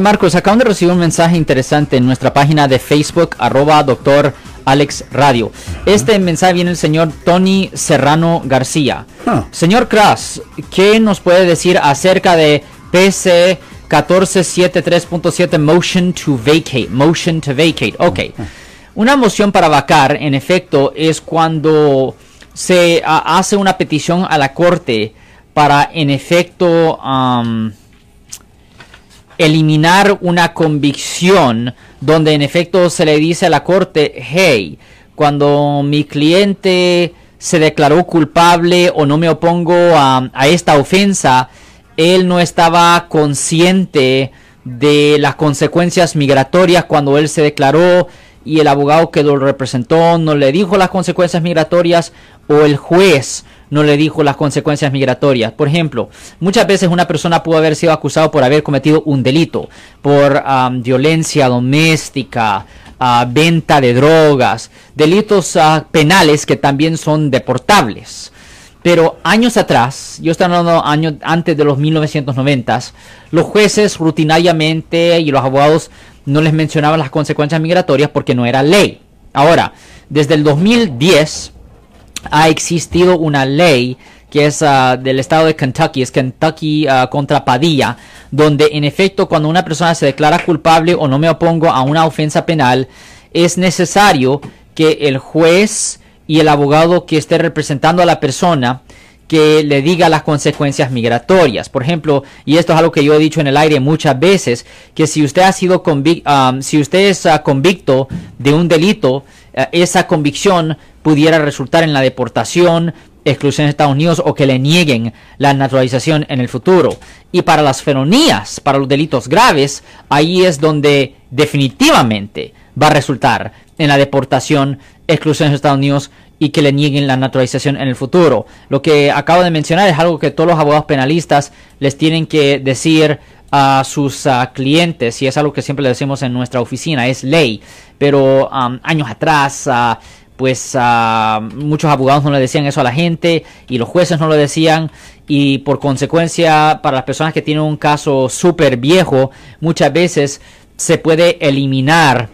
Marcos, acaban de recibir un mensaje interesante en nuestra página de Facebook, arroba doctor Alex Radio. Este mensaje viene del señor Tony Serrano García. Ah. Señor Kras, ¿qué nos puede decir acerca de PC 1473.7 Motion to Vacate? Motion to Vacate. Ok. Una moción para vacar, en efecto, es cuando se ah, hace una petición a la corte para, en efecto, eliminar una convicción donde en efecto se le dice a la corte, hey, cuando mi cliente se declaró culpable o no me opongo a, esta ofensa, él no estaba consciente de las consecuencias migratorias cuando él se declaró y el abogado que lo representó no le dijo las consecuencias migratorias o el juez no le dijo las consecuencias migratorias. Por ejemplo, muchas veces una persona pudo haber sido acusado por haber cometido un delito, por violencia doméstica, ah, venta de drogas, delitos ah, penales que también son deportables. Pero años atrás, yo estoy hablando años antes de los 1990, los jueces rutinariamente y los abogados no les mencionaban las consecuencias migratorias porque no era ley. Ahora, desde el 2010 ha existido una ley que es ah, del estado de Kentucky, es Kentucky ah, contra Padilla, donde en efecto cuando una persona se declara culpable o no me opongo a una ofensa penal, es necesario que el juez y el abogado que esté representando a la persona que le diga las consecuencias migratorias. Por ejemplo, y esto es algo que yo he dicho en el aire muchas veces, que si usted ha sido um, si usted es ah, convicto de un delito, esa convicción pudiera resultar en la deportación, exclusión de Estados Unidos o que le nieguen la naturalización en el futuro. Y para las felonías, para los delitos graves, ahí es donde definitivamente va a resultar en la deportación, exclusión de Estados Unidos y que le nieguen la naturalización en el futuro. Lo que acabo de mencionar es algo que todos los abogados penalistas les tienen que decir a sus ah, clientes y es algo que siempre le decimos en nuestra oficina, es ley. Pero años atrás, ah, pues ah, muchos abogados no le decían eso a la gente y los jueces no lo decían y por consecuencia para las personas que tienen un caso súper viejo, muchas veces se puede eliminar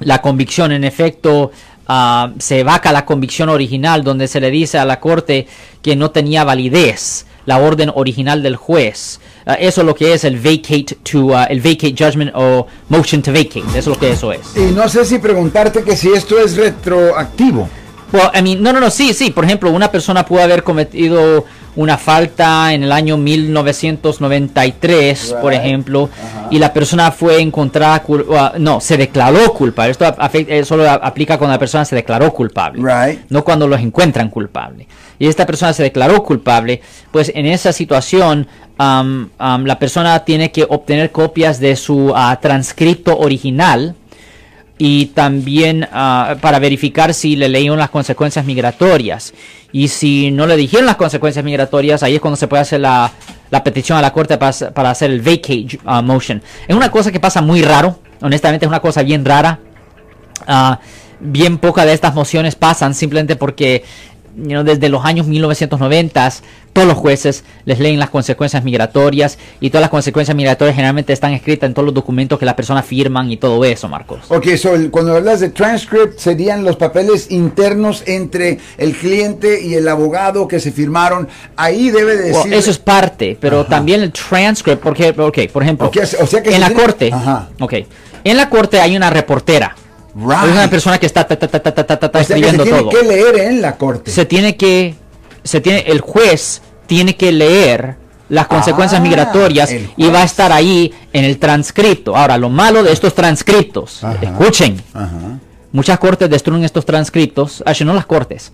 la convicción. En efecto, ah, se vaca la convicción original donde se le dice a la corte que no tenía validez la orden original del juez. Ah, eso es lo que es el vacate to ah, el vacate judgment o motion to vacate. Eso es lo que eso es. Y no sé si preguntarte que si esto es retroactivo. Well, I mean, no, no, no, sí, sí. Por ejemplo, una persona pudo haber cometido una falta en el año 1993, por ejemplo, y la persona fue encontrada, uh, no, se declaró culpable. Esto eh, solo aplica cuando la persona se declaró culpable, Right. no cuando los encuentran culpable. Y esta persona se declaró culpable, pues en esa situación um, um, la persona tiene que obtener copias de su ah, transcripto original y también ah, para verificar si le leyeron las consecuencias migratorias. Y si no le dijeron las consecuencias migratorias, ahí es cuando se puede hacer la, la petición a la corte para, para hacer el vacate ah, motion. Es una cosa que pasa muy raro, honestamente es una cosa bien rara. Ah, bien pocas de estas mociones pasan simplemente porque you know, desde los años 1990 todos los jueces les leen las consecuencias migratorias y todas las consecuencias migratorias generalmente están escritas en todos los documentos que las personas firman y todo eso, Marcos. Ok, so, el- cuando hablas de transcript serían los papeles internos entre el cliente y el abogado que se firmaron. Ahí debe de Well, decir... eso es parte, pero Ajá. también el transcript, porque, ok, por ejemplo, o sea que en la tiene- corte, Ajá. ok, en la corte hay una reportera, Right. hay una persona que está ta, ta, ta, O sea que se escribiendo tiene todo. que leer en la corte. se tiene que se tiene el juez tiene que leer las consecuencias Ah, migratorias y va a estar ahí en el transcripto. Ahora, lo malo de estos transcriptos, Ajá. escuchen, Ajá. muchas cortes destruyen estos transcriptos, ah, no las cortes,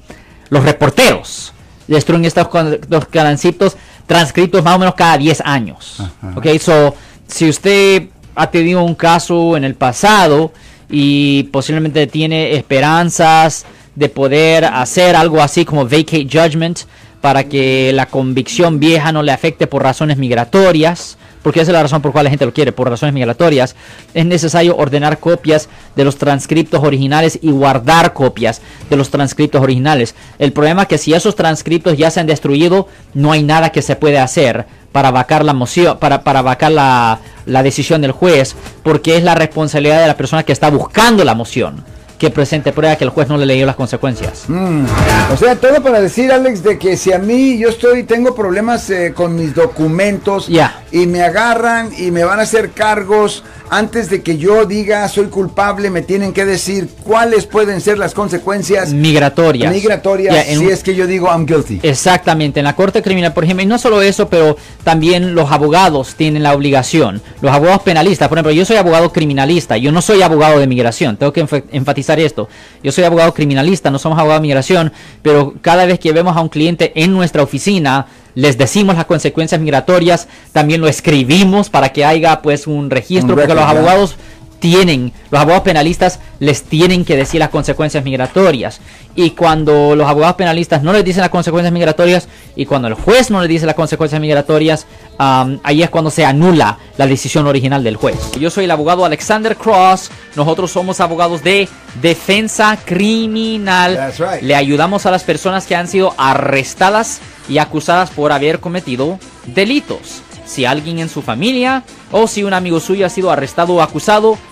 los reporteros destruyen estos los transcriptos, transcriptos más o menos cada 10 años. Ajá. Ok, so, si usted ha tenido un caso en el pasado y posiblemente tiene esperanzas de poder hacer algo así como vacate judgment para que la convicción vieja no le afecte por razones migratorias, porque esa es la razón por cual la gente lo quiere, por razones migratorias, es necesario ordenar copias de los transcriptos originales y guardar copias de los transcriptos originales. El problema es que si esos transcriptos ya se han destruido, no hay nada que se puede hacer para vacar la moción, para, para vacar la, la decisión del juez, porque es la responsabilidad de la persona que está buscando la moción que presente prueba que el juez no le leyó las consecuencias. Mm. O sea, todo para decir, Alex, de que si a mí yo estoy, tengo problemas eh, con mis documentos Ya. y me agarran y me van a hacer cargos, antes de que yo diga soy culpable, me tienen que decir cuáles pueden ser las consecuencias Migratorias. migratorias si un- es que yo digo I'm guilty. Exactamente, en la Corte Criminal, por ejemplo, y no solo eso, pero también los abogados tienen la obligación. Los abogados penalistas, por ejemplo, yo soy abogado criminalista, yo no soy abogado de migración, tengo que enfa- esto. Yo soy abogado criminalista, no somos abogados de migración, pero cada vez que vemos a un cliente en nuestra oficina, les decimos las consecuencias migratorias, también lo escribimos para que haya pues un registro, Un porque record, los abogados tienen, los abogados penalistas les tienen que decir las consecuencias migratorias. Y cuando los abogados penalistas no les dicen las consecuencias migratorias y cuando el juez no les dice las consecuencias migratorias, ahí es cuando se anula la decisión original del juez. Yo soy el abogado Alexander Cross, nosotros somos abogados de defensa criminal. That's right. Le ayudamos a las personas que han sido arrestadas y acusadas por haber cometido delitos. Si alguien en su familia o si un amigo suyo ha sido arrestado o acusado,